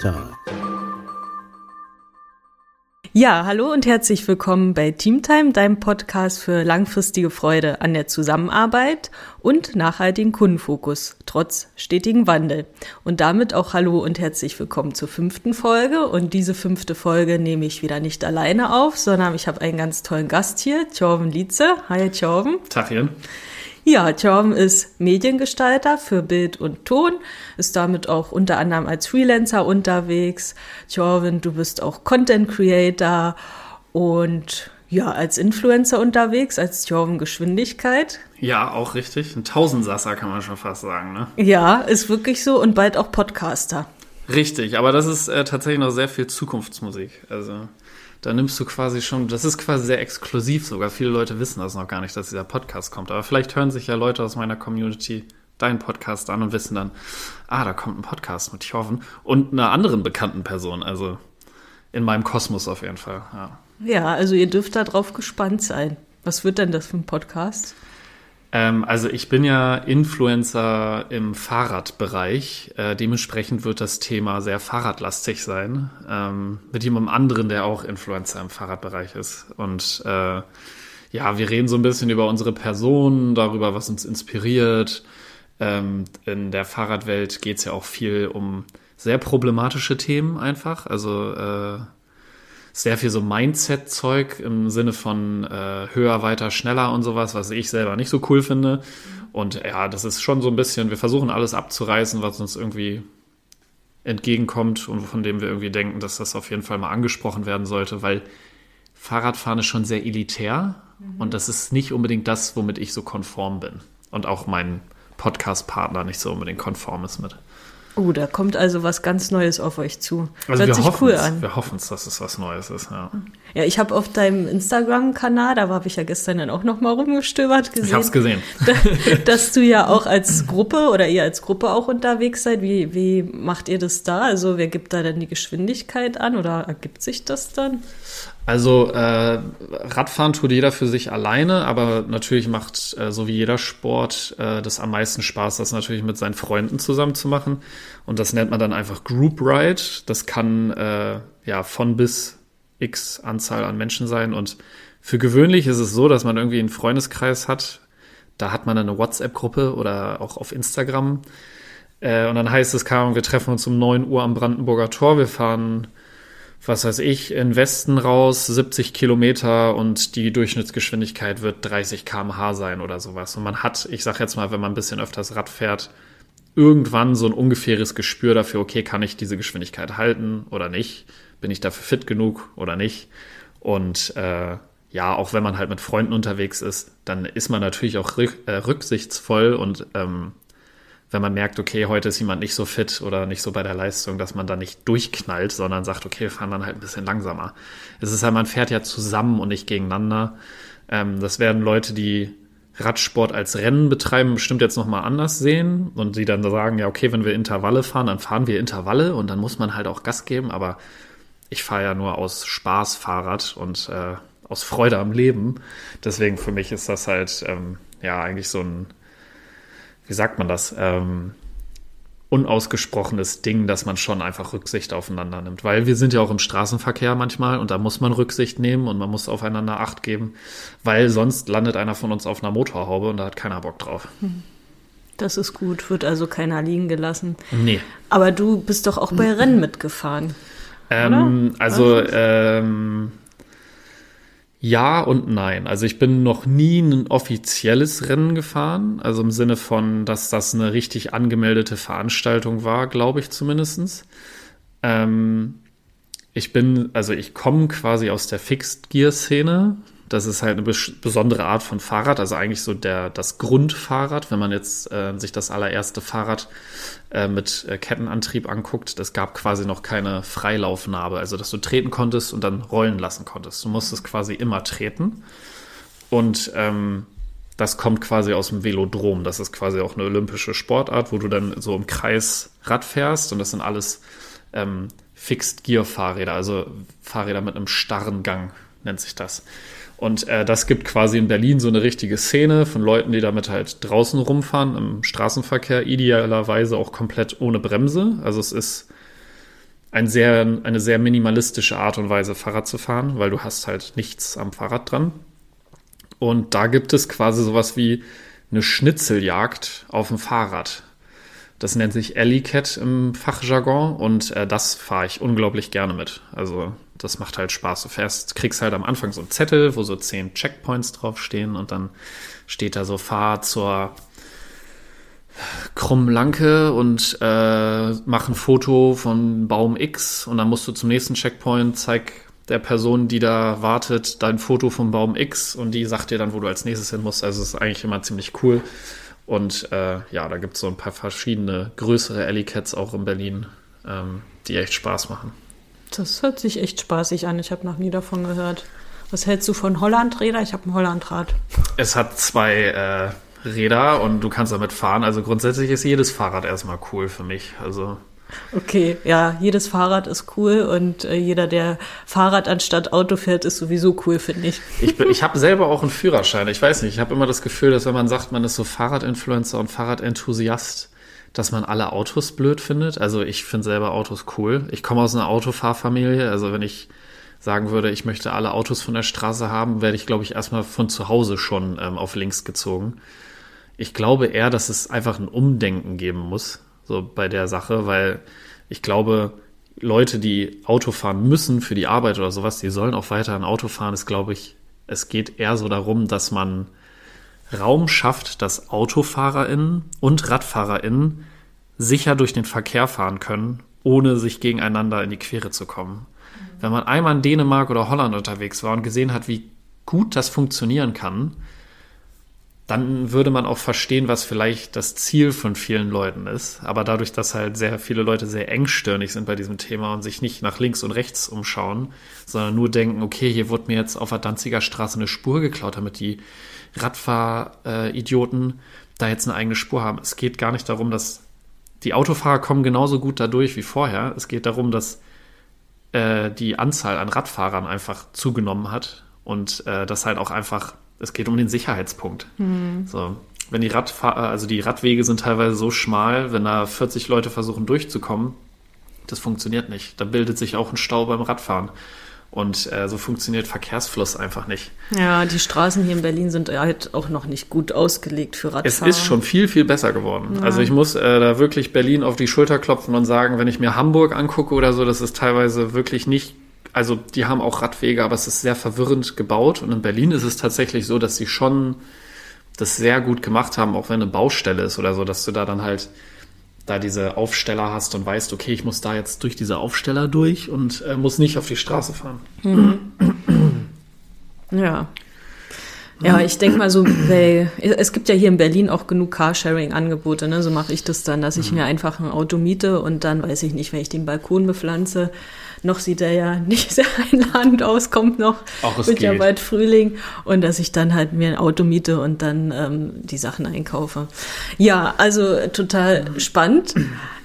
Time. Ja, hallo und herzlich willkommen bei Teamtime, deinem Podcast für langfristige Freude an der Zusammenarbeit und nachhaltigen Kundenfokus, trotz stetigen Wandel. Und damit auch hallo und herzlich willkommen zur fünften Folge. Und diese fünfte Folge nehme ich wieder nicht alleine auf, sondern ich habe einen ganz tollen Gast hier, Thorben Lietze. Hi, Thorben. Tachchen. Ja, Thorben ist Mediengestalter für Bild und Ton, ist damit auch unter anderem als Freelancer unterwegs. Thorben, du bist auch Content Creator und ja, als Influencer unterwegs, als Thorben Geschwindigkeit. Ja, auch richtig. Ein Tausendsasser kann man schon fast sagen, ne? Ja, ist wirklich so und bald auch Podcaster. Richtig, aber das ist äh, tatsächlich noch sehr viel Zukunftsmusik. Also da nimmst du quasi schon, das ist quasi sehr exklusiv sogar. Viele Leute wissen das noch gar nicht, dass dieser Podcast kommt. Aber vielleicht hören sich ja Leute aus meiner Community deinen Podcast an und wissen dann, ah, da kommt ein Podcast mit Jorven und einer anderen bekannten Person. Also in meinem Kosmos auf jeden Fall. Ja, ja also ihr dürft darauf gespannt sein. Was wird denn das für ein Podcast? Ähm, also ich bin ja Influencer im Fahrradbereich. Äh, dementsprechend wird das Thema sehr fahrradlastig sein. Ähm, mit jemandem anderen, der auch Influencer im Fahrradbereich ist. Und äh, ja, wir reden so ein bisschen über unsere Person, darüber, was uns inspiriert. Ähm, in der Fahrradwelt geht es ja auch viel um sehr problematische Themen einfach. Also äh, sehr viel so Mindset-Zeug im Sinne von äh, höher, weiter, schneller und sowas, was ich selber nicht so cool finde. Und ja, das ist schon so ein bisschen, wir versuchen alles abzureißen, was uns irgendwie entgegenkommt und von dem wir irgendwie denken, dass das auf jeden Fall mal angesprochen werden sollte, weil Fahrradfahren ist schon sehr elitär mhm. und das ist nicht unbedingt das, womit ich so konform bin. Und auch mein Podcast-Partner nicht so unbedingt konform ist mit. Oh, da kommt also was ganz Neues auf euch zu. Also Hört wir sich cool an. Wir hoffen es, dass es was Neues ist, ja. Ja, ich habe auf deinem Instagram-Kanal, da habe ich ja gestern dann auch noch mal rumgestöbert gesehen. Ich habe es gesehen. dass du ja auch als Gruppe oder ihr als Gruppe auch unterwegs seid. Wie, wie macht ihr das da? Also wer gibt da denn die Geschwindigkeit an oder ergibt sich das dann? Also äh, Radfahren tut jeder für sich alleine, aber natürlich macht äh, so wie jeder Sport äh, das am meisten Spaß, das natürlich mit seinen Freunden zusammen zu machen. Und das nennt man dann einfach Group Ride. Das kann äh, ja von bis x Anzahl an Menschen sein. Und für gewöhnlich ist es so, dass man irgendwie einen Freundeskreis hat. Da hat man eine WhatsApp-Gruppe oder auch auf Instagram. Äh, und dann heißt es, wir treffen uns um 9 Uhr am Brandenburger Tor. Wir fahren was weiß ich, in Westen raus 70 Kilometer und die Durchschnittsgeschwindigkeit wird 30 km/h sein oder sowas. Und man hat, ich sag jetzt mal, wenn man ein bisschen öfters Rad fährt, irgendwann so ein ungefähres Gespür dafür, okay, kann ich diese Geschwindigkeit halten oder nicht? Bin ich dafür fit genug oder nicht? Und äh, ja, auch wenn man halt mit Freunden unterwegs ist, dann ist man natürlich auch äh, rücksichtsvoll und ähm, wenn man merkt, okay, heute ist jemand nicht so fit oder nicht so bei der Leistung, dass man dann nicht durchknallt, sondern sagt, okay, wir fahren dann halt ein bisschen langsamer. Es ist halt, man fährt ja zusammen und nicht gegeneinander. Ähm, das werden Leute, die Radsport als Rennen betreiben, bestimmt jetzt nochmal anders sehen und die dann sagen, ja, okay, wenn wir Intervalle fahren, dann fahren wir Intervalle und dann muss man halt auch Gas geben, aber ich fahre ja nur aus Spaß Fahrrad und äh, aus Freude am Leben. Deswegen für mich ist das halt ähm, ja eigentlich so ein wie sagt man das, ähm, unausgesprochenes Ding, dass man schon einfach Rücksicht aufeinander nimmt. Weil wir sind ja auch im Straßenverkehr manchmal und da muss man Rücksicht nehmen und man muss aufeinander Acht geben, weil sonst landet einer von uns auf einer Motorhaube und da hat keiner Bock drauf. Hm. Das ist gut, wird also keiner liegen gelassen. Nee. Aber du bist doch auch bei Rennen mitgefahren. Ähm, also, ähm, ja und nein. Also ich bin noch nie ein offizielles Rennen gefahren, also im Sinne von, dass das eine richtig angemeldete Veranstaltung war, glaube ich zumindestens. Ähm, ich bin, also ich komme quasi aus der Fixed Gear Szene. Das ist halt eine besondere Art von Fahrrad, also eigentlich so der, das Grundfahrrad, wenn man jetzt äh, sich das allererste Fahrrad äh, mit äh, Kettenantrieb anguckt. Das gab quasi noch keine Freilaufnarbe, also dass du treten konntest und dann rollen lassen konntest. Du musstest quasi immer treten. Und ähm, das kommt quasi aus dem Velodrom. Das ist quasi auch eine olympische Sportart, wo du dann so im Kreis Rad fährst und das sind alles ähm, Fixed Gear Fahrräder, also Fahrräder mit einem starren Gang nennt sich das. Und äh, das gibt quasi in Berlin so eine richtige Szene von Leuten, die damit halt draußen rumfahren, im Straßenverkehr, idealerweise auch komplett ohne Bremse. Also es ist ein sehr, eine sehr minimalistische Art und Weise, Fahrrad zu fahren, weil du hast halt nichts am Fahrrad dran. Und da gibt es quasi sowas wie eine Schnitzeljagd auf dem Fahrrad. Das nennt sich Alley Cat im Fachjargon und äh, das fahre ich unglaublich gerne mit. Also das macht halt Spaß. Du fährst, kriegst halt am Anfang so einen Zettel, wo so zehn Checkpoints draufstehen und dann steht da so Fahr zur Krummlanke und äh, mach ein Foto von Baum X und dann musst du zum nächsten Checkpoint, zeig der Person, die da wartet, dein Foto vom Baum X und die sagt dir dann, wo du als nächstes hin musst. Also es ist eigentlich immer ziemlich cool. Und äh, ja, da gibt es so ein paar verschiedene größere Alley Cats auch in Berlin, ähm, die echt Spaß machen. Das hört sich echt spaßig an. Ich habe noch nie davon gehört. Was hältst du von Hollandräder? Ich habe ein Hollandrad. Es hat zwei äh, Räder und du kannst damit fahren. Also grundsätzlich ist jedes Fahrrad erstmal cool für mich. Also Okay, ja, jedes Fahrrad ist cool und äh, jeder, der Fahrrad anstatt Auto fährt, ist sowieso cool, finde ich. Ich, ich habe selber auch einen Führerschein. Ich weiß nicht, ich habe immer das Gefühl, dass wenn man sagt, man ist so Fahrradinfluencer und Fahrradenthusiast, dass man alle Autos blöd findet. Also ich finde selber Autos cool. Ich komme aus einer Autofahrfamilie. Also wenn ich sagen würde, ich möchte alle Autos von der Straße haben, werde ich, glaube ich, erstmal von zu Hause schon ähm, auf links gezogen. Ich glaube eher, dass es einfach ein Umdenken geben muss, so bei der Sache, weil ich glaube, Leute, die Auto fahren müssen für die Arbeit oder sowas, die sollen auch weiter ein Auto fahren, ist, glaube ich, es geht eher so darum, dass man Raum schafft, dass AutofahrerInnen und RadfahrerInnen sicher durch den Verkehr fahren können, ohne sich gegeneinander in die Quere zu kommen. Wenn man einmal in Dänemark oder Holland unterwegs war und gesehen hat, wie gut das funktionieren kann, dann würde man auch verstehen, was vielleicht das Ziel von vielen Leuten ist. Aber dadurch, dass halt sehr viele Leute sehr engstirnig sind bei diesem Thema und sich nicht nach links und rechts umschauen, sondern nur denken, okay, hier wurde mir jetzt auf der Danziger Straße eine Spur geklaut, damit die Radfahridioten da jetzt eine eigene Spur haben. Es geht gar nicht darum, dass die Autofahrer kommen genauso gut dadurch wie vorher. Es geht darum, dass äh, die Anzahl an Radfahrern einfach zugenommen hat und äh, das halt auch einfach es geht um den Sicherheitspunkt. Mhm. So, wenn die Radfahr also die Radwege sind teilweise so schmal, wenn da 40 Leute versuchen durchzukommen, das funktioniert nicht. Da bildet sich auch ein Stau beim Radfahren. Und äh, so funktioniert Verkehrsfluss einfach nicht. Ja, die Straßen hier in Berlin sind halt auch noch nicht gut ausgelegt für Radfahrer. Es ist schon viel, viel besser geworden. Ja. Also ich muss äh, da wirklich Berlin auf die Schulter klopfen und sagen, wenn ich mir Hamburg angucke oder so, das ist teilweise wirklich nicht also die haben auch Radwege, aber es ist sehr verwirrend gebaut. Und in Berlin ist es tatsächlich so, dass sie schon das sehr gut gemacht haben, auch wenn eine Baustelle ist oder so, dass du da dann halt da diese Aufsteller hast und weißt, okay, ich muss da jetzt durch diese Aufsteller durch und äh, muss nicht auf die Straße fahren. Mhm. Ja. Ja, ich denke mal so, weil es gibt ja hier in Berlin auch genug Carsharing-Angebote, ne? So mache ich das dann, dass ich mhm. mir einfach ein Auto miete und dann weiß ich nicht, wenn ich den Balkon bepflanze, noch sieht er ja nicht sehr einladend aus, kommt noch, Auch wird ja bald Frühling und dass ich dann halt mir ein Auto miete und dann ähm, die Sachen einkaufe. Ja, also total spannend.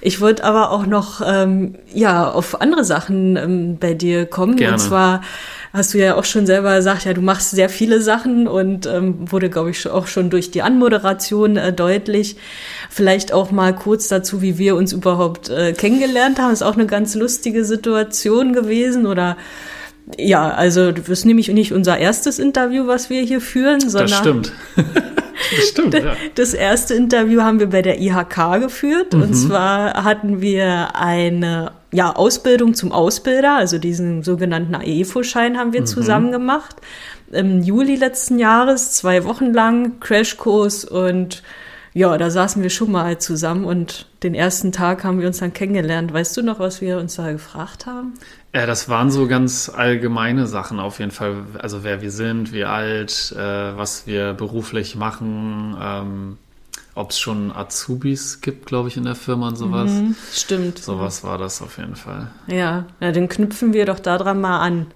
Ich wollte aber auch noch ähm, ja auf andere Sachen ähm, bei dir kommen Gerne. und zwar hast du ja auch schon selber gesagt, ja, du machst sehr viele Sachen und ähm, wurde, glaube ich, auch schon durch die Anmoderation äh, deutlich. Vielleicht auch mal kurz dazu, wie wir uns überhaupt äh, kennengelernt haben. Ist auch eine ganz lustige Situation gewesen oder ja, also das ist nämlich nicht unser erstes Interview, was wir hier führen, sondern. Das stimmt. das stimmt, ja. Das erste Interview haben wir bei der IHK geführt. Mhm. Und zwar hatten wir eine ja, Ausbildung zum Ausbilder, also diesen sogenannten AEFO-Schein haben wir mhm. zusammen gemacht. Im Juli letzten Jahres, zwei Wochen lang, Crashkurs und ja, da saßen wir schon mal zusammen und den ersten Tag haben wir uns dann kennengelernt. Weißt du noch, was wir uns da gefragt haben? Ja, das waren so ganz allgemeine Sachen auf jeden Fall. Also wer wir sind, wie alt, äh, was wir beruflich machen, ähm, ob es schon Azubis gibt, glaube ich, in der Firma und sowas. Mhm, stimmt. Sowas war das auf jeden Fall. Ja, na, dann knüpfen wir doch daran mal an.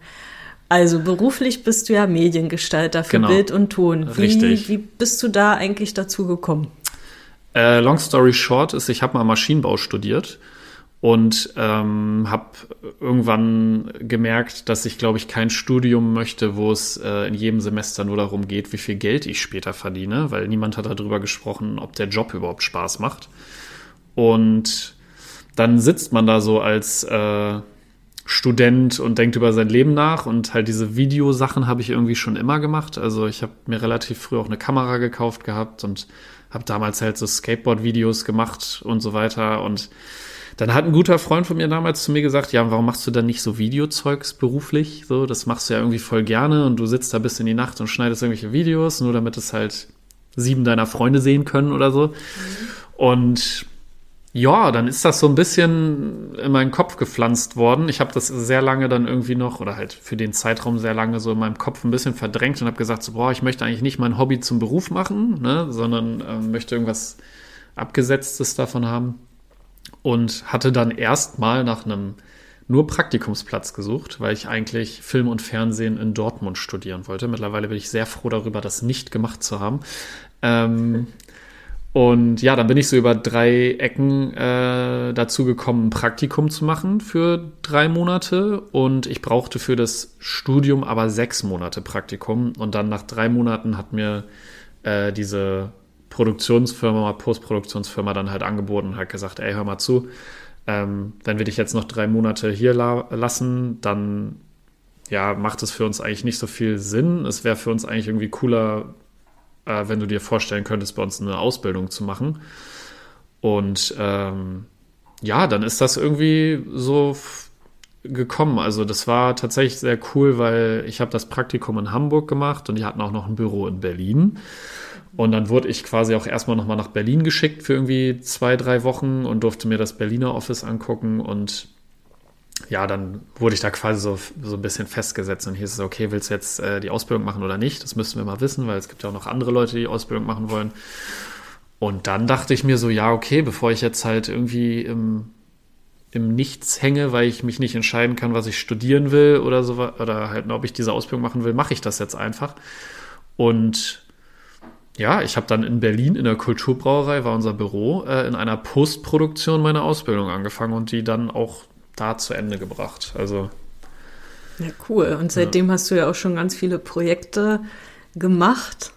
Also beruflich bist du ja Mediengestalter für genau. Bild und Ton. Wie, Richtig. Wie bist du da eigentlich dazu gekommen? Äh, long story short ist, ich habe mal Maschinenbau studiert und ähm, habe irgendwann gemerkt, dass ich, glaube ich, kein Studium möchte, wo es äh, in jedem Semester nur darum geht, wie viel Geld ich später verdiene, weil niemand hat darüber gesprochen, ob der Job überhaupt Spaß macht. Und dann sitzt man da so als äh, Student und denkt über sein Leben nach und halt diese Videosachen habe ich irgendwie schon immer gemacht. Also ich habe mir relativ früh auch eine Kamera gekauft gehabt und habe damals halt so Skateboard-Videos gemacht und so weiter und dann hat ein guter Freund von mir damals zu mir gesagt, ja, warum machst du dann nicht so Videozeugs beruflich? So, das machst du ja irgendwie voll gerne und du sitzt da bis in die Nacht und schneidest irgendwelche Videos, nur damit es halt sieben deiner Freunde sehen können oder so. Und ja, dann ist das so ein bisschen in meinen Kopf gepflanzt worden. Ich habe das sehr lange dann irgendwie noch, oder halt für den Zeitraum sehr lange so in meinem Kopf ein bisschen verdrängt und habe gesagt, so, boah, ich möchte eigentlich nicht mein Hobby zum Beruf machen, ne, sondern äh, möchte irgendwas Abgesetztes davon haben. Und hatte dann erstmal nach einem nur Praktikumsplatz gesucht, weil ich eigentlich Film und Fernsehen in Dortmund studieren wollte. Mittlerweile bin ich sehr froh darüber, das nicht gemacht zu haben. Ähm, und ja, dann bin ich so über drei Ecken äh, dazu gekommen, ein Praktikum zu machen für drei Monate. Und ich brauchte für das Studium aber sechs Monate Praktikum. Und dann nach drei Monaten hat mir äh, diese Produktionsfirma, Postproduktionsfirma dann halt angeboten und hat gesagt, ey, hör mal zu, ähm, wenn wir dich jetzt noch drei Monate hier la lassen, dann ja, macht es für uns eigentlich nicht so viel Sinn. Es wäre für uns eigentlich irgendwie cooler, äh, wenn du dir vorstellen könntest, bei uns eine Ausbildung zu machen. Und ähm, ja, dann ist das irgendwie so gekommen. Also das war tatsächlich sehr cool, weil ich habe das Praktikum in Hamburg gemacht und die hatten auch noch ein Büro in Berlin. Und dann wurde ich quasi auch erstmal nochmal nach Berlin geschickt für irgendwie zwei, drei Wochen und durfte mir das Berliner Office angucken und ja, dann wurde ich da quasi so, so ein bisschen festgesetzt und hieß es, okay, willst du jetzt äh, die Ausbildung machen oder nicht? Das müssen wir mal wissen, weil es gibt ja auch noch andere Leute, die Ausbildung machen wollen. Und dann dachte ich mir so, ja, okay, bevor ich jetzt halt irgendwie im, im Nichts hänge, weil ich mich nicht entscheiden kann, was ich studieren will oder so, oder halt, ob ich diese Ausbildung machen will, mache ich das jetzt einfach. Und ja, ich habe dann in Berlin in der Kulturbrauerei, war unser Büro, äh, in einer Postproduktion meine Ausbildung angefangen und die dann auch da zu Ende gebracht. Also. Ja, cool. Und seitdem ja. hast du ja auch schon ganz viele Projekte gemacht.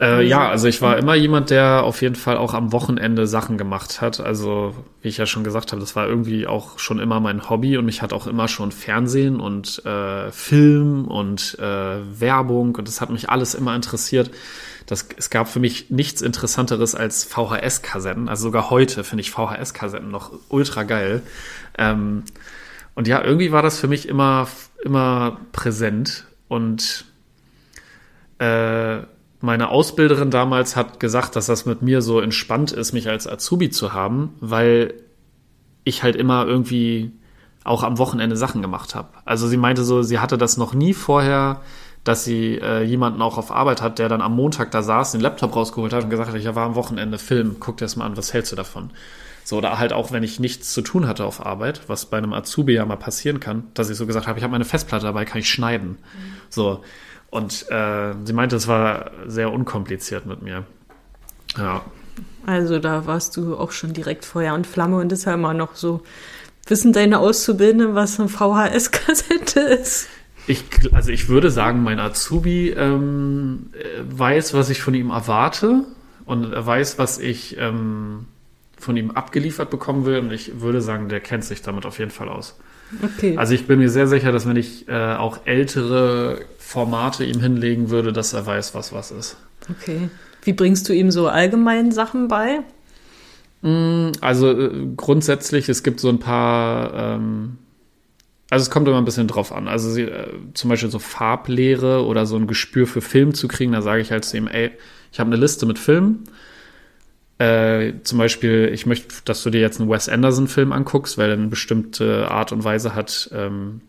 Äh, ja, also ich war immer jemand, der auf jeden Fall auch am Wochenende Sachen gemacht hat. Also, wie ich ja schon gesagt habe, das war irgendwie auch schon immer mein Hobby und mich hat auch immer schon Fernsehen und äh, Film und äh, Werbung und das hat mich alles immer interessiert. Das, es gab für mich nichts Interessanteres als VHS-Kassetten. Also sogar heute finde ich VHS-Kassetten noch ultra geil. Ähm, und ja, irgendwie war das für mich immer, immer präsent. Und äh, meine Ausbilderin damals hat gesagt, dass das mit mir so entspannt ist, mich als Azubi zu haben, weil ich halt immer irgendwie auch am Wochenende Sachen gemacht habe. Also sie meinte so, sie hatte das noch nie vorher, dass sie äh, jemanden auch auf Arbeit hat, der dann am Montag da saß, den Laptop rausgeholt hat und gesagt hat, ich war am Wochenende Film, guck dir das mal an, was hältst du davon? So, oder halt auch, wenn ich nichts zu tun hatte auf Arbeit, was bei einem Azubi ja mal passieren kann, dass ich so gesagt habe, ich habe meine Festplatte dabei, kann ich schneiden. Mhm. So. Und äh, sie meinte, es war sehr unkompliziert mit mir. Ja. Also da warst du auch schon direkt Feuer und Flamme und ist ja immer noch so. Wissen deine Auszubildenden, was eine VHS-Kassette ist? Ich, also ich würde sagen, mein Azubi ähm, weiß, was ich von ihm erwarte und er weiß, was ich ähm, von ihm abgeliefert bekommen will. Und ich würde sagen, der kennt sich damit auf jeden Fall aus. Okay. Also ich bin mir sehr sicher, dass wenn ich äh, auch ältere Formate ihm hinlegen würde, dass er weiß, was was ist. Okay. Wie bringst du ihm so allgemein Sachen bei? Mm, also äh, grundsätzlich, es gibt so ein paar, ähm, also es kommt immer ein bisschen drauf an. Also sie, äh, zum Beispiel so Farblehre oder so ein Gespür für Film zu kriegen, da sage ich halt zu ihm, ey, ich habe eine Liste mit Filmen äh, zum Beispiel, ich möchte, dass du dir jetzt einen Wes Anderson-Film anguckst, weil er eine bestimmte Art und Weise hat, ähm,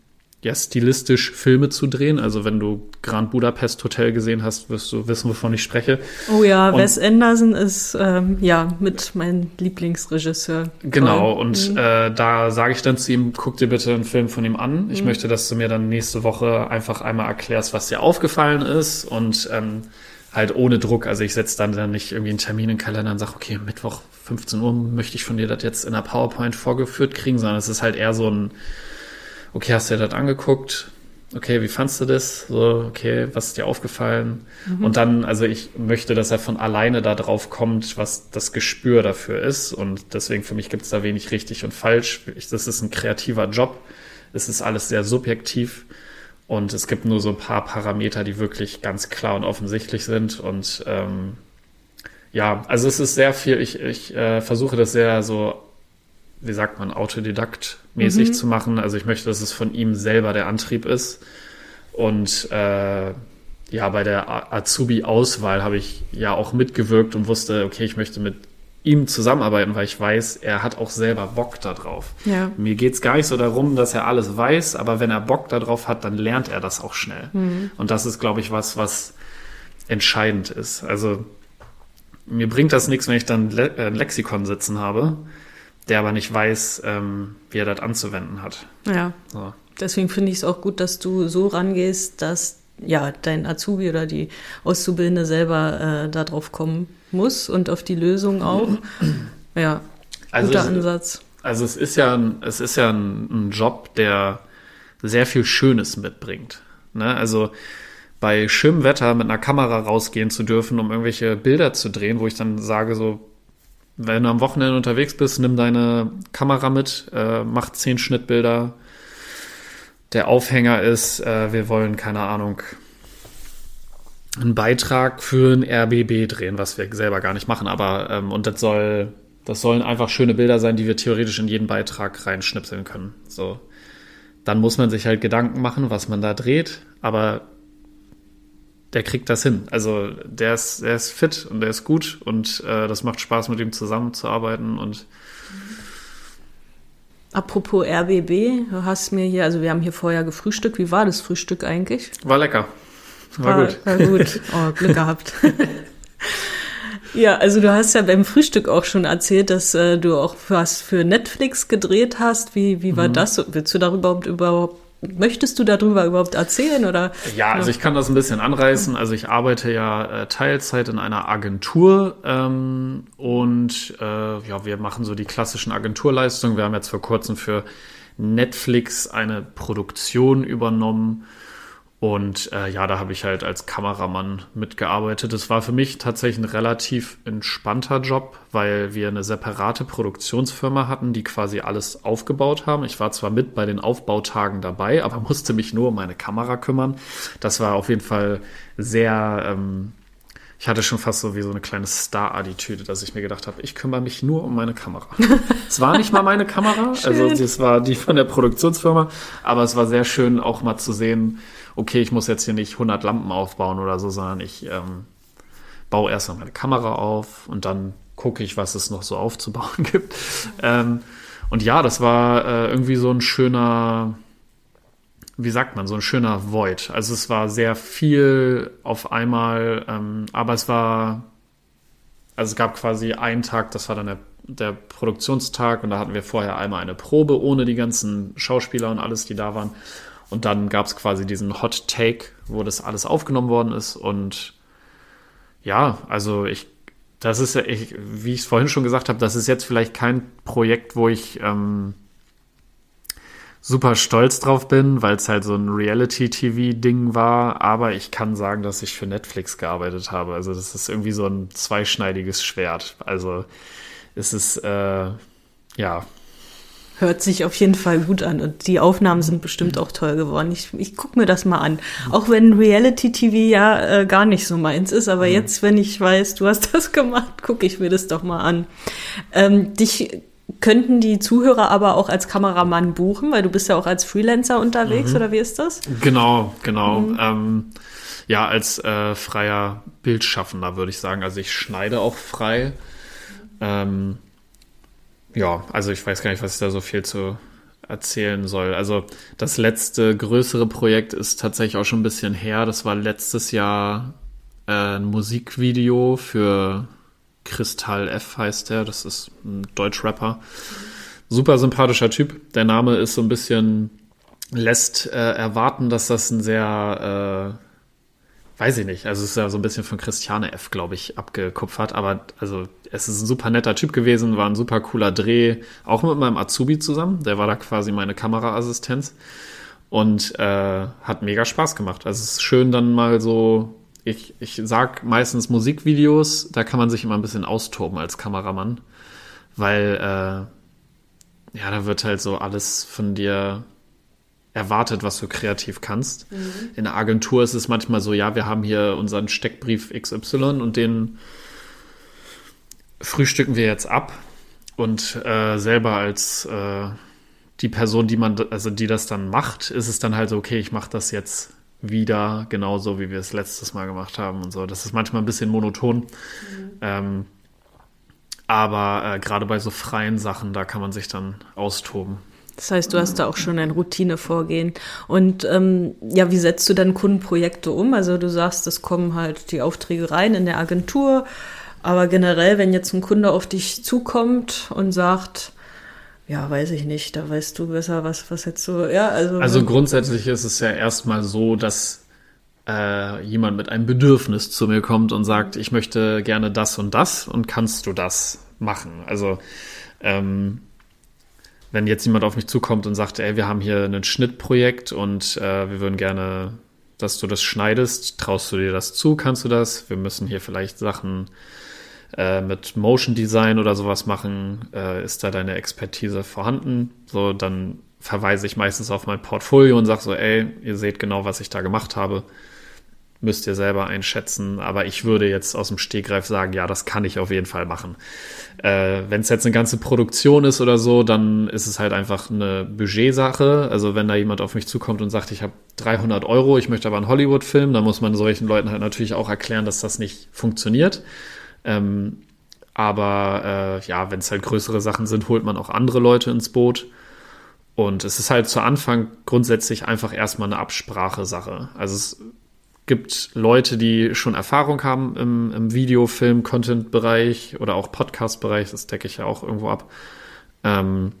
ja, stilistisch Filme zu drehen. Also wenn du Grand Budapest Hotel gesehen hast, wirst du wissen, wovon ich spreche. Oh ja, und, Wes Anderson ist ähm, ja mit meinem Lieblingsregisseur. Genau, Toll. und mhm. äh, da sage ich dann zu ihm, guck dir bitte einen Film von ihm an. Ich mhm. möchte, dass du mir dann nächste Woche einfach einmal erklärst, was dir aufgefallen ist und ähm, halt ohne Druck. Also ich setze dann, dann nicht irgendwie einen Termin in den Kalender und sage, okay, Mittwoch 15 Uhr möchte ich von dir das jetzt in der PowerPoint vorgeführt kriegen, sondern es ist halt eher so ein, okay, hast du dir das angeguckt? okay, wie fandst du das? So, okay, was ist dir aufgefallen? Mhm. Und dann, also ich möchte, dass er von alleine da drauf kommt, was das Gespür dafür ist. Und deswegen für mich gibt es da wenig richtig und falsch. Ich, das ist ein kreativer Job. Es ist alles sehr subjektiv. Und es gibt nur so ein paar Parameter, die wirklich ganz klar und offensichtlich sind. Und ähm, ja, also es ist sehr viel, ich, ich äh, versuche das sehr so wie sagt man, autodidaktmäßig mhm. zu machen. Also ich möchte, dass es von ihm selber der Antrieb ist. Und äh, ja, bei der Azubi-Auswahl habe ich ja auch mitgewirkt und wusste, okay, ich möchte mit ihm zusammenarbeiten, weil ich weiß, er hat auch selber Bock darauf. Ja. Mir geht es gar nicht so darum, dass er alles weiß, aber wenn er Bock darauf hat, dann lernt er das auch schnell. Mhm. Und das ist, glaube ich, was, was entscheidend ist. Also mir bringt das nichts, wenn ich dann Le ein Lexikon sitzen habe der aber nicht weiß, ähm, wie er das anzuwenden hat. Ja. So. Deswegen finde ich es auch gut, dass du so rangehst, dass ja dein Azubi oder die Auszubildende selber äh, darauf kommen muss und auf die Lösung auch. Ja, also guter es, Ansatz. Also es ist ja, ein, es ist ja ein, ein Job, der sehr viel Schönes mitbringt. Ne? Also bei schönem Wetter mit einer Kamera rausgehen zu dürfen, um irgendwelche Bilder zu drehen, wo ich dann sage so, wenn du am Wochenende unterwegs bist, nimm deine Kamera mit, äh, mach zehn Schnittbilder. Der Aufhänger ist, äh, wir wollen, keine Ahnung, einen Beitrag für ein RBB drehen, was wir selber gar nicht machen, aber ähm, und das soll, das sollen einfach schöne Bilder sein, die wir theoretisch in jeden Beitrag reinschnipseln können. So. Dann muss man sich halt Gedanken machen, was man da dreht, aber der kriegt das hin. Also der ist, der ist fit und der ist gut und äh, das macht Spaß, mit ihm zusammenzuarbeiten und Apropos RBB, du hast mir hier, also wir haben hier vorher gefrühstückt. Wie war das Frühstück eigentlich? War lecker. War, war gut. War gut. Oh, Glück gehabt. ja, also du hast ja beim Frühstück auch schon erzählt, dass äh, du auch was für Netflix gedreht hast. Wie, wie war mhm. das? Willst du darüber überhaupt Möchtest du darüber überhaupt erzählen oder? Ja, also ich kann das ein bisschen anreißen. Also ich arbeite ja äh, Teilzeit in einer Agentur ähm, und äh, ja, wir machen so die klassischen Agenturleistungen. Wir haben jetzt vor kurzem für Netflix eine Produktion übernommen und äh, ja, da habe ich halt als Kameramann mitgearbeitet. Es war für mich tatsächlich ein relativ entspannter Job, weil wir eine separate Produktionsfirma hatten, die quasi alles aufgebaut haben. Ich war zwar mit bei den Aufbautagen dabei, aber musste mich nur um meine Kamera kümmern. Das war auf jeden Fall sehr, ähm, ich hatte schon fast so wie so eine kleine Star-Attitüde, dass ich mir gedacht habe, ich kümmere mich nur um meine Kamera. es war nicht mal meine Kamera, also es war die von der Produktionsfirma, aber es war sehr schön auch mal zu sehen, okay, ich muss jetzt hier nicht 100 Lampen aufbauen oder so, sondern ich ähm, baue erst mal meine Kamera auf und dann gucke ich, was es noch so aufzubauen gibt. Ähm, und ja, das war äh, irgendwie so ein schöner, wie sagt man, so ein schöner Void. Also es war sehr viel auf einmal, ähm, aber es war, also es gab quasi einen Tag, das war dann der, der Produktionstag und da hatten wir vorher einmal eine Probe ohne die ganzen Schauspieler und alles, die da waren. Und dann gab es quasi diesen Hot Take, wo das alles aufgenommen worden ist. Und ja, also ich, das ist ja, ich, wie ich es vorhin schon gesagt habe, das ist jetzt vielleicht kein Projekt, wo ich ähm, super stolz drauf bin, weil es halt so ein Reality-TV-Ding war. Aber ich kann sagen, dass ich für Netflix gearbeitet habe. Also das ist irgendwie so ein zweischneidiges Schwert. Also es ist, äh, ja, Hört sich auf jeden Fall gut an und die Aufnahmen sind bestimmt auch toll geworden. Ich, ich gucke mir das mal an. Auch wenn Reality-TV ja äh, gar nicht so meins ist, aber mhm. jetzt, wenn ich weiß, du hast das gemacht, gucke ich mir das doch mal an. Ähm, dich könnten die Zuhörer aber auch als Kameramann buchen, weil du bist ja auch als Freelancer unterwegs, mhm. oder wie ist das? Genau, genau. Mhm. Ähm, ja, als äh, freier Bildschaffender würde ich sagen. Also ich schneide auch frei. Ähm, ja, also ich weiß gar nicht, was ich da so viel zu erzählen soll. Also das letzte größere Projekt ist tatsächlich auch schon ein bisschen her. Das war letztes Jahr äh, ein Musikvideo für Kristall F heißt der. Das ist ein Deutschrapper. Super sympathischer Typ. Der Name ist so ein bisschen lässt äh, erwarten, dass das ein sehr äh, weiß ich nicht. Also es ist ja so ein bisschen von Christiane F, glaube ich, abgekupfert. Aber also es ist ein super netter Typ gewesen, war ein super cooler Dreh, auch mit meinem Azubi zusammen. Der war da quasi meine Kameraassistenz. und äh, hat mega Spaß gemacht. Also es ist schön dann mal so, ich, ich sag meistens Musikvideos, da kann man sich immer ein bisschen austoben als Kameramann, weil äh, ja, da wird halt so alles von dir erwartet, was du kreativ kannst. Mhm. In der Agentur ist es manchmal so, ja, wir haben hier unseren Steckbrief XY und den frühstücken wir jetzt ab und äh, selber als äh, die Person, die man, also die das dann macht, ist es dann halt so, okay, ich mache das jetzt wieder genauso, wie wir es letztes Mal gemacht haben und so. Das ist manchmal ein bisschen monoton. Mhm. Ähm, aber äh, gerade bei so freien Sachen, da kann man sich dann austoben. Das heißt, du hast da auch schon ein Routinevorgehen. Und ähm, ja, wie setzt du dann Kundenprojekte um? Also du sagst, es kommen halt die Aufträge rein in der Agentur. Aber generell, wenn jetzt ein Kunde auf dich zukommt und sagt, ja, weiß ich nicht, da weißt du besser, was, was jetzt so, ja, also. Also grundsätzlich ist es ja erstmal so, dass äh, jemand mit einem Bedürfnis zu mir kommt und sagt, ich möchte gerne das und das und kannst du das machen? Also, ähm, wenn jetzt jemand auf mich zukommt und sagt, ey, wir haben hier ein Schnittprojekt und äh, wir würden gerne, dass du das schneidest, traust du dir das zu, kannst du das? Wir müssen hier vielleicht Sachen äh, mit Motion Design oder sowas machen, äh, ist da deine Expertise vorhanden? So, dann verweise ich meistens auf mein Portfolio und sage so, ey, ihr seht genau, was ich da gemacht habe müsst ihr selber einschätzen. Aber ich würde jetzt aus dem Stegreif sagen, ja, das kann ich auf jeden Fall machen. Äh, wenn es jetzt eine ganze Produktion ist oder so, dann ist es halt einfach eine Budgetsache. Also wenn da jemand auf mich zukommt und sagt, ich habe 300 Euro, ich möchte aber einen Hollywood-Film, dann muss man solchen Leuten halt natürlich auch erklären, dass das nicht funktioniert. Ähm, aber äh, ja, wenn es halt größere Sachen sind, holt man auch andere Leute ins Boot. Und es ist halt zu Anfang grundsätzlich einfach erstmal eine Absprache-Sache. Also es gibt Leute, die schon Erfahrung haben im, im Video, Film, Content-Bereich oder auch Podcast-Bereich, das decke ich ja auch irgendwo ab. Ähm,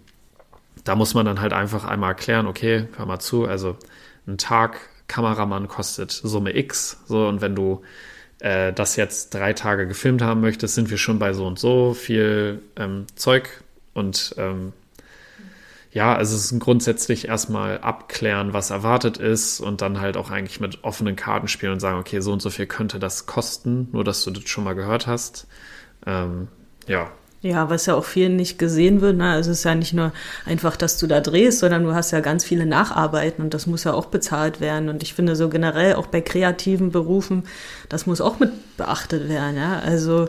da muss man dann halt einfach einmal erklären, okay, hör mal zu, also ein Tag Kameramann kostet Summe X, so, und wenn du äh, das jetzt drei Tage gefilmt haben möchtest, sind wir schon bei so und so viel ähm, Zeug und ähm, ja, also es ist grundsätzlich erstmal abklären, was erwartet ist und dann halt auch eigentlich mit offenen Karten spielen und sagen, okay, so und so viel könnte das kosten, nur dass du das schon mal gehört hast. Ähm, ja. Ja, was ja auch vielen nicht gesehen wird. Ne? Also es ist ja nicht nur einfach, dass du da drehst, sondern du hast ja ganz viele Nacharbeiten und das muss ja auch bezahlt werden. Und ich finde so generell auch bei kreativen Berufen, das muss auch mit beachtet werden. Ja? Also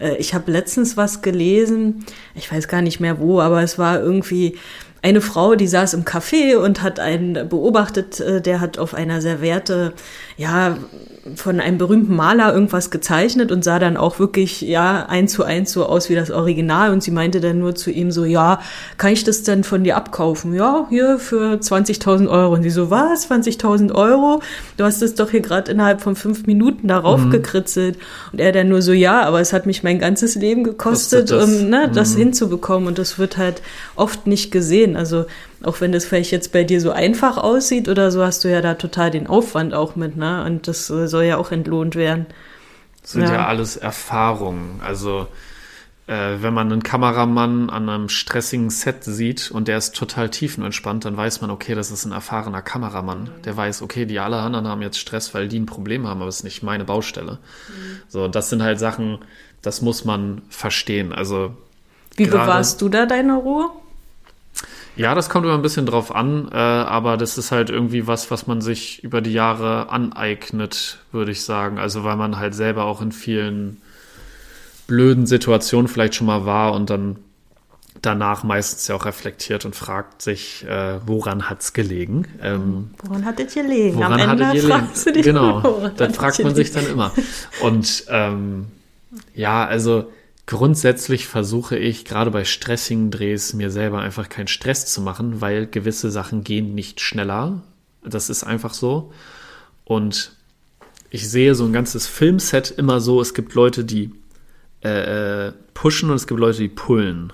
äh, ich habe letztens was gelesen, ich weiß gar nicht mehr wo, aber es war irgendwie eine Frau, die saß im Café und hat einen beobachtet, äh, der hat auf einer Serviette, ja, von einem berühmten Maler irgendwas gezeichnet und sah dann auch wirklich, ja, eins zu eins so aus wie das Original und sie meinte dann nur zu ihm so, ja, kann ich das denn von dir abkaufen? Ja, hier für 20.000 Euro. Und sie so, was, 20.000 Euro? Du hast es doch hier gerade innerhalb von fünf Minuten darauf mhm. gekritzelt. Und er dann nur so, ja, aber es hat mich mein ganzes Leben gekostet, das? um ne, mhm. das hinzubekommen und das wird halt oft nicht gesehen. Also auch wenn das vielleicht jetzt bei dir so einfach aussieht oder so, hast du ja da total den Aufwand auch mit, ne? Und das äh, soll ja auch entlohnt werden. Das sind ja, ja alles Erfahrungen. Also äh, wenn man einen Kameramann an einem stressigen Set sieht und der ist total tiefenentspannt, dann weiß man, okay, das ist ein erfahrener Kameramann. Der weiß, okay, die alle anderen haben jetzt Stress, weil die ein Problem haben, aber es ist nicht meine Baustelle. Mhm. So, das sind halt Sachen, das muss man verstehen. Also wie bewahrst du da deine Ruhe? Ja, das kommt immer ein bisschen drauf an, äh, aber das ist halt irgendwie was, was man sich über die Jahre aneignet, würde ich sagen. Also weil man halt selber auch in vielen blöden Situationen vielleicht schon mal war und dann danach meistens ja auch reflektiert und fragt sich, äh, woran hat's gelegen? Ähm, woran hat es gelegen? Woran Am Ende hattet fragst du dich, Genau, dann fragt man sich dann immer. Und ähm, ja, also Grundsätzlich versuche ich gerade bei stressigen Drehs mir selber einfach keinen Stress zu machen, weil gewisse Sachen gehen nicht schneller. Das ist einfach so. Und ich sehe so ein ganzes Filmset immer so, es gibt Leute, die äh, äh pushen und es gibt Leute, die pullen.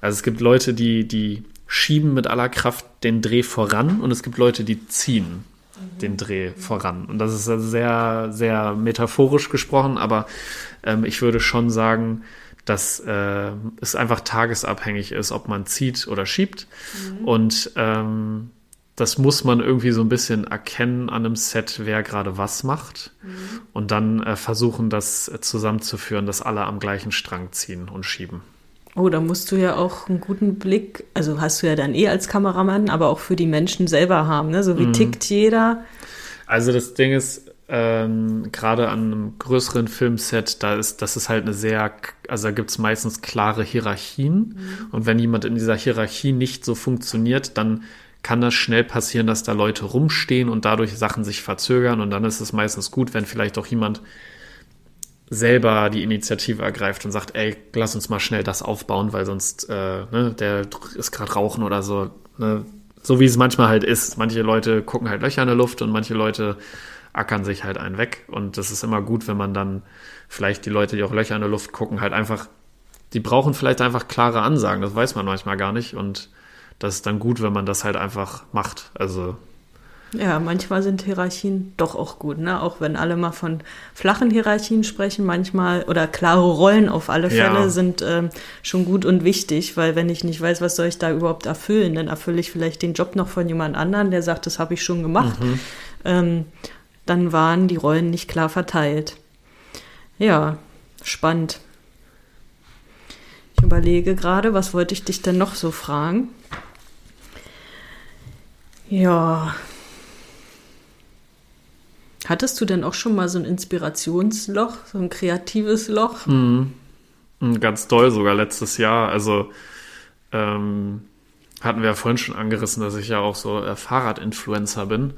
Also es gibt Leute, die, die schieben mit aller Kraft den Dreh voran und es gibt Leute, die ziehen den Dreh voran. Und das ist sehr, sehr metaphorisch gesprochen, aber ähm, ich würde schon sagen, dass äh, es einfach tagesabhängig ist, ob man zieht oder schiebt. Mhm. Und ähm, das muss man irgendwie so ein bisschen erkennen an einem Set, wer gerade was macht. Mhm. Und dann äh, versuchen, das äh, zusammenzuführen, dass alle am gleichen Strang ziehen und schieben. Oh, da musst du ja auch einen guten Blick, also hast du ja dann eh als Kameramann, aber auch für die Menschen selber haben, ne? So wie mhm. tickt jeder. Also das Ding ist, ähm, gerade an einem größeren Filmset, da ist, das ist halt eine sehr, also da gibt es meistens klare Hierarchien. Mhm. Und wenn jemand in dieser Hierarchie nicht so funktioniert, dann kann das schnell passieren, dass da Leute rumstehen und dadurch Sachen sich verzögern. Und dann ist es meistens gut, wenn vielleicht auch jemand selber die Initiative ergreift und sagt, ey, lass uns mal schnell das aufbauen, weil sonst, äh, ne, der ist gerade rauchen oder so. Ne? So wie es manchmal halt ist. Manche Leute gucken halt Löcher in der Luft und manche Leute ackern sich halt einen weg. Und das ist immer gut, wenn man dann vielleicht die Leute, die auch Löcher in der Luft gucken, halt einfach, die brauchen vielleicht einfach klare Ansagen. Das weiß man manchmal gar nicht. Und das ist dann gut, wenn man das halt einfach macht. Also ja, manchmal sind Hierarchien doch auch gut, ne? Auch wenn alle mal von flachen Hierarchien sprechen, manchmal oder klare Rollen auf alle Fälle ja. sind ähm, schon gut und wichtig, weil wenn ich nicht weiß, was soll ich da überhaupt erfüllen, dann erfülle ich vielleicht den Job noch von jemand anderem, der sagt, das habe ich schon gemacht. Mhm. Ähm, dann waren die Rollen nicht klar verteilt. Ja, spannend. Ich überlege gerade, was wollte ich dich denn noch so fragen? Ja. Hattest du denn auch schon mal so ein Inspirationsloch, so ein kreatives Loch? Mhm. Ganz doll sogar letztes Jahr. Also ähm, hatten wir ja vorhin schon angerissen, dass ich ja auch so äh, Fahrradinfluencer bin.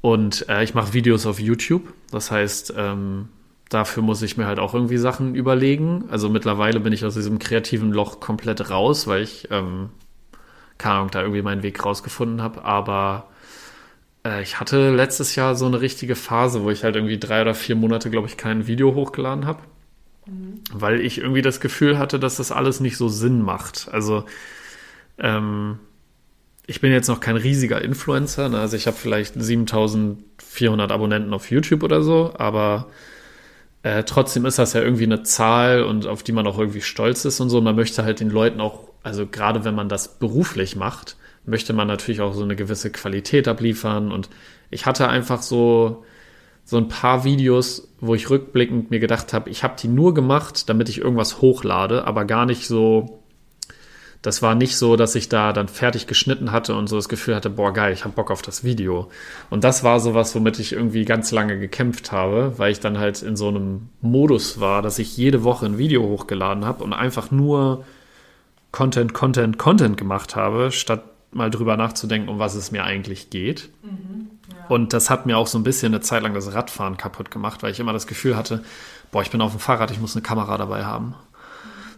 Und äh, ich mache Videos auf YouTube. Das heißt, ähm, dafür muss ich mir halt auch irgendwie Sachen überlegen. Also mittlerweile bin ich aus diesem kreativen Loch komplett raus, weil ich ähm, keine Ahnung, da irgendwie meinen Weg rausgefunden habe. Aber äh, ich hatte letztes Jahr so eine richtige Phase, wo ich halt irgendwie drei oder vier Monate, glaube ich, kein Video hochgeladen habe. Mhm. Weil ich irgendwie das Gefühl hatte, dass das alles nicht so Sinn macht. Also, ähm, ich bin jetzt noch kein riesiger Influencer. Ne? Also, ich habe vielleicht 7400 Abonnenten auf YouTube oder so, aber äh, trotzdem ist das ja irgendwie eine Zahl und auf die man auch irgendwie stolz ist und so. Und man möchte halt den Leuten auch, also gerade wenn man das beruflich macht, möchte man natürlich auch so eine gewisse Qualität abliefern. Und ich hatte einfach so, so ein paar Videos, wo ich rückblickend mir gedacht habe, ich habe die nur gemacht, damit ich irgendwas hochlade, aber gar nicht so das war nicht so, dass ich da dann fertig geschnitten hatte und so das Gefühl hatte, boah, geil, ich habe Bock auf das Video. Und das war so was, womit ich irgendwie ganz lange gekämpft habe, weil ich dann halt in so einem Modus war, dass ich jede Woche ein Video hochgeladen habe und einfach nur Content, Content, Content gemacht habe, statt mal drüber nachzudenken, um was es mir eigentlich geht. Mhm, ja. Und das hat mir auch so ein bisschen eine Zeit lang das Radfahren kaputt gemacht, weil ich immer das Gefühl hatte, boah, ich bin auf dem Fahrrad, ich muss eine Kamera dabei haben.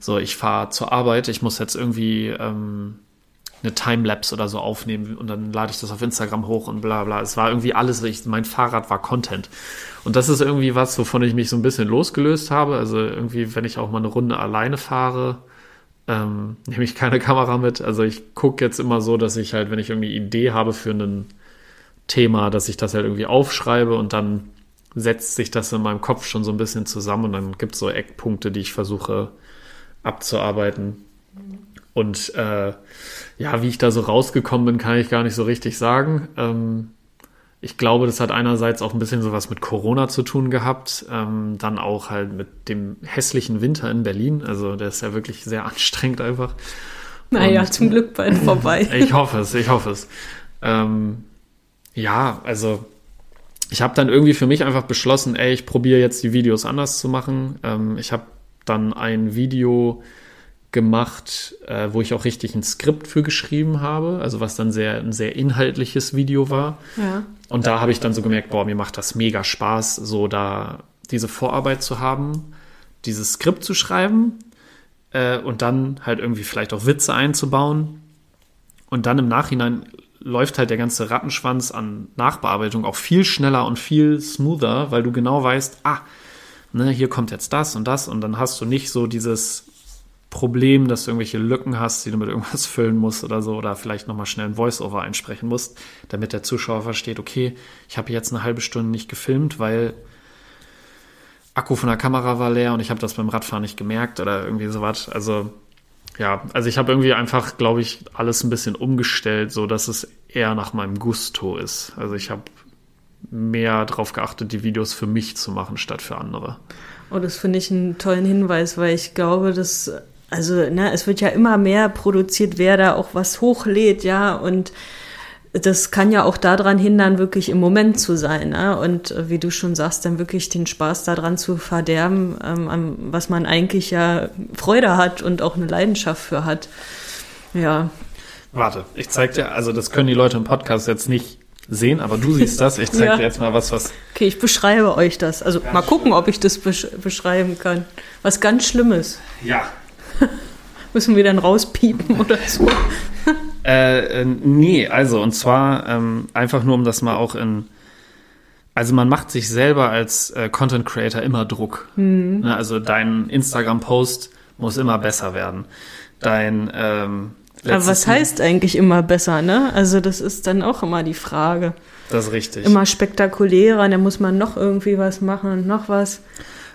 So, ich fahre zur Arbeit, ich muss jetzt irgendwie ähm, eine Timelapse oder so aufnehmen und dann lade ich das auf Instagram hoch und bla bla. Es war irgendwie alles, ich, mein Fahrrad war Content. Und das ist irgendwie was, wovon ich mich so ein bisschen losgelöst habe. Also irgendwie, wenn ich auch mal eine Runde alleine fahre, ähm, nehme ich keine Kamera mit. Also ich gucke jetzt immer so, dass ich halt, wenn ich irgendwie Idee habe für ein Thema, dass ich das halt irgendwie aufschreibe und dann setzt sich das in meinem Kopf schon so ein bisschen zusammen und dann gibt es so Eckpunkte, die ich versuche abzuarbeiten. Und äh, ja, wie ich da so rausgekommen bin, kann ich gar nicht so richtig sagen. Ähm, ich glaube, das hat einerseits auch ein bisschen sowas mit Corona zu tun gehabt, ähm, dann auch halt mit dem hässlichen Winter in Berlin. Also der ist ja wirklich sehr anstrengend einfach. Naja, Und, zum Glück bald vorbei. Ich hoffe es, ich hoffe es. Ähm, ja, also ich habe dann irgendwie für mich einfach beschlossen, ey, ich probiere jetzt die Videos anders zu machen. Ähm, ich habe dann ein Video gemacht, äh, wo ich auch richtig ein Skript für geschrieben habe, also was dann sehr ein sehr inhaltliches Video war. Ja. Und da habe ich dann so gemerkt, boah, mir macht das mega Spaß, so da diese Vorarbeit zu haben, dieses Skript zu schreiben äh, und dann halt irgendwie vielleicht auch Witze einzubauen. Und dann im Nachhinein läuft halt der ganze Rattenschwanz an Nachbearbeitung auch viel schneller und viel smoother, weil du genau weißt, ah, ne, hier kommt jetzt das und das und dann hast du nicht so dieses Problem, dass du irgendwelche Lücken hast, die du mit irgendwas füllen musst oder so oder vielleicht nochmal schnell ein Voice-Over einsprechen musst, damit der Zuschauer versteht, okay, ich habe jetzt eine halbe Stunde nicht gefilmt, weil Akku von der Kamera war leer und ich habe das beim Radfahren nicht gemerkt oder irgendwie sowas. Also ja, also ich habe irgendwie einfach, glaube ich, alles ein bisschen umgestellt, so dass es eher nach meinem Gusto ist. Also ich habe mehr darauf geachtet, die Videos für mich zu machen, statt für andere. Oh, das finde ich einen tollen Hinweis, weil ich glaube, dass, also, ne, es wird ja immer mehr produziert, wer da auch was hochlädt, ja, und das kann ja auch daran hindern, wirklich im Moment zu sein. Ne? Und wie du schon sagst, dann wirklich den Spaß daran zu verderben, ähm, was man eigentlich ja Freude hat und auch eine Leidenschaft für hat. Ja. Warte, ich zeig dir, also das können die Leute im Podcast jetzt nicht sehen, aber du siehst das. Ich zeig ja. dir jetzt mal was, was. Okay, ich beschreibe euch das. Also mal gucken, ob ich das besch beschreiben kann. Was ganz Schlimmes. Ja. Müssen wir dann rauspiepen oder so? Äh, äh, nee, also und zwar ähm, einfach nur, um das mal auch in. Also man macht sich selber als äh, Content Creator immer Druck. Mhm. Ne, also dein Instagram-Post muss immer besser werden. Dein ähm, Aber was heißt eigentlich immer besser, ne? Also das ist dann auch immer die Frage. Das ist richtig. Immer spektakulärer, dann muss man noch irgendwie was machen und noch was.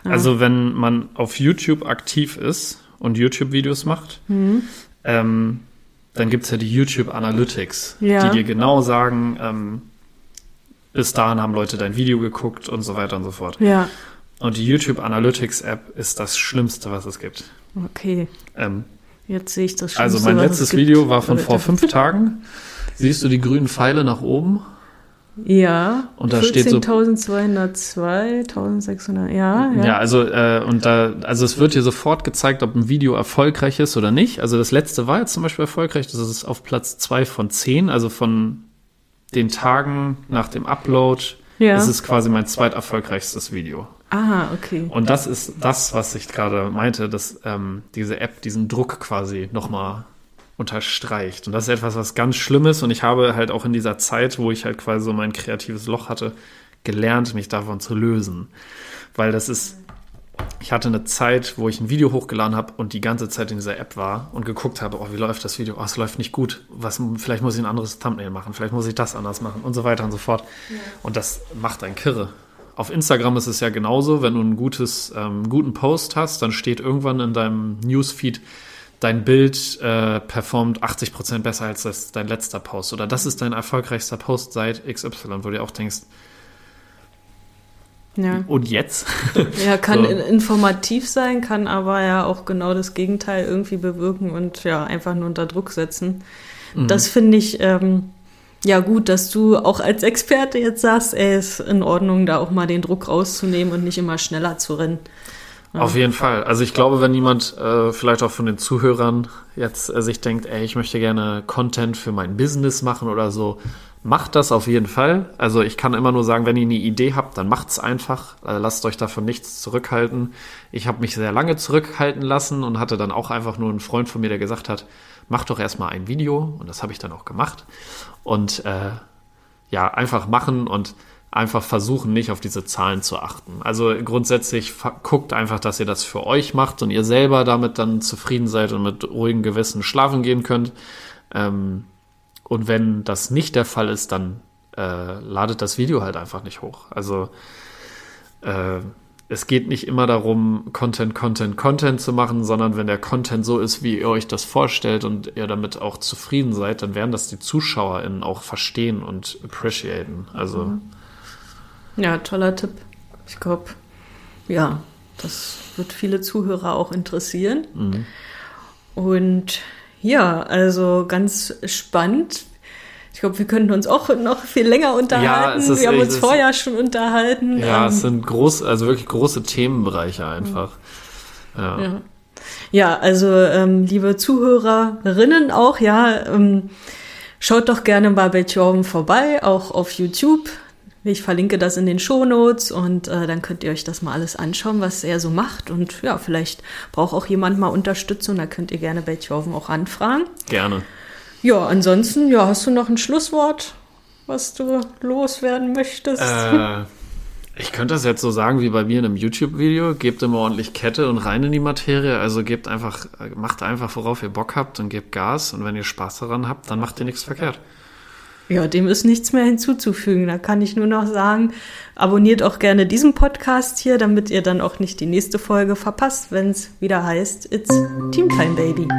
Ja. Also wenn man auf YouTube aktiv ist und YouTube-Videos macht, mhm. ähm, dann gibt es ja die YouTube Analytics, ja. die dir genau sagen, ähm, bis dahin haben Leute dein Video geguckt und so weiter und so fort. Ja. Und die YouTube Analytics App ist das Schlimmste, was es gibt. Okay. Ähm, Jetzt sehe ich das Schlimmste, Also mein letztes Video war von vor fünf Tagen. Siehst du die grünen Pfeile nach oben? Ja, und da steht so 14.202, 1600, ja, ja. Ja, also äh, und da, also es wird hier sofort gezeigt, ob ein Video erfolgreich ist oder nicht. Also das letzte war jetzt zum Beispiel erfolgreich. Das ist auf Platz zwei von zehn, also von den Tagen nach dem Upload. Ja. Das ist quasi mein zweiterfolgreichstes Video. Ah, okay. Und das ist das, was ich gerade meinte, dass ähm, diese App diesen Druck quasi nochmal unterstreicht. Und das ist etwas, was ganz Schlimmes. Und ich habe halt auch in dieser Zeit, wo ich halt quasi so mein kreatives Loch hatte, gelernt, mich davon zu lösen. Weil das ist, ich hatte eine Zeit, wo ich ein Video hochgeladen habe und die ganze Zeit in dieser App war und geguckt habe, oh, wie läuft das Video? Oh, es läuft nicht gut. Was, vielleicht muss ich ein anderes Thumbnail machen, vielleicht muss ich das anders machen und so weiter und so fort. Ja. Und das macht einen Kirre. Auf Instagram ist es ja genauso, wenn du einen gutes, ähm, guten Post hast, dann steht irgendwann in deinem Newsfeed, dein Bild äh, performt 80% besser als das, dein letzter Post oder das ist dein erfolgreichster Post seit XY, wo du auch denkst, ja. Und jetzt? Ja, kann so. informativ sein, kann aber ja auch genau das Gegenteil irgendwie bewirken und ja, einfach nur unter Druck setzen. Mhm. Das finde ich ähm, ja gut, dass du auch als Experte jetzt sagst, ey, ist in Ordnung, da auch mal den Druck rauszunehmen und nicht immer schneller zu rennen. Auf jeden Fall. Also ich glaube, wenn jemand äh, vielleicht auch von den Zuhörern jetzt äh, sich denkt, ey, ich möchte gerne Content für mein Business machen oder so, macht das auf jeden Fall. Also ich kann immer nur sagen, wenn ihr eine Idee habt, dann macht's einfach. Äh, lasst euch davon nichts zurückhalten. Ich habe mich sehr lange zurückhalten lassen und hatte dann auch einfach nur einen Freund von mir, der gesagt hat, mach doch erstmal ein Video. Und das habe ich dann auch gemacht. Und äh, ja, einfach machen und einfach versuchen, nicht auf diese Zahlen zu achten. Also grundsätzlich guckt einfach, dass ihr das für euch macht und ihr selber damit dann zufrieden seid und mit ruhigem Gewissen schlafen gehen könnt. Ähm, und wenn das nicht der Fall ist, dann äh, ladet das Video halt einfach nicht hoch. Also äh, es geht nicht immer darum, Content, Content, Content zu machen, sondern wenn der Content so ist, wie ihr euch das vorstellt und ihr damit auch zufrieden seid, dann werden das die ZuschauerInnen auch verstehen und appreciaten. Also mhm. Ja, toller Tipp. Ich glaube, ja, das wird viele Zuhörer auch interessieren. Mhm. Und ja, also ganz spannend. Ich glaube, wir könnten uns auch noch viel länger unterhalten. Ja, wir haben uns vorher schon unterhalten. Ja, ähm, es sind groß, also wirklich große Themenbereiche einfach. Ja. ja. ja also ähm, liebe Zuhörerinnen auch, ja, ähm, schaut doch gerne bei Jorben vorbei, auch auf YouTube. Ich verlinke das in den Shownotes und äh, dann könnt ihr euch das mal alles anschauen, was er so macht. Und ja, vielleicht braucht auch jemand mal Unterstützung. Da könnt ihr gerne bei auch anfragen. Gerne. Ja, ansonsten, ja, hast du noch ein Schlusswort, was du loswerden möchtest? Äh, ich könnte das jetzt so sagen wie bei mir in einem YouTube-Video. Gebt immer ordentlich Kette und rein in die Materie. Also gebt einfach, macht einfach, worauf ihr Bock habt und gebt Gas. Und wenn ihr Spaß daran habt, dann macht ihr nichts verkehrt. Ja, dem ist nichts mehr hinzuzufügen. Da kann ich nur noch sagen, abonniert auch gerne diesen Podcast hier, damit ihr dann auch nicht die nächste Folge verpasst, wenn es wieder heißt, It's Teamtime Baby.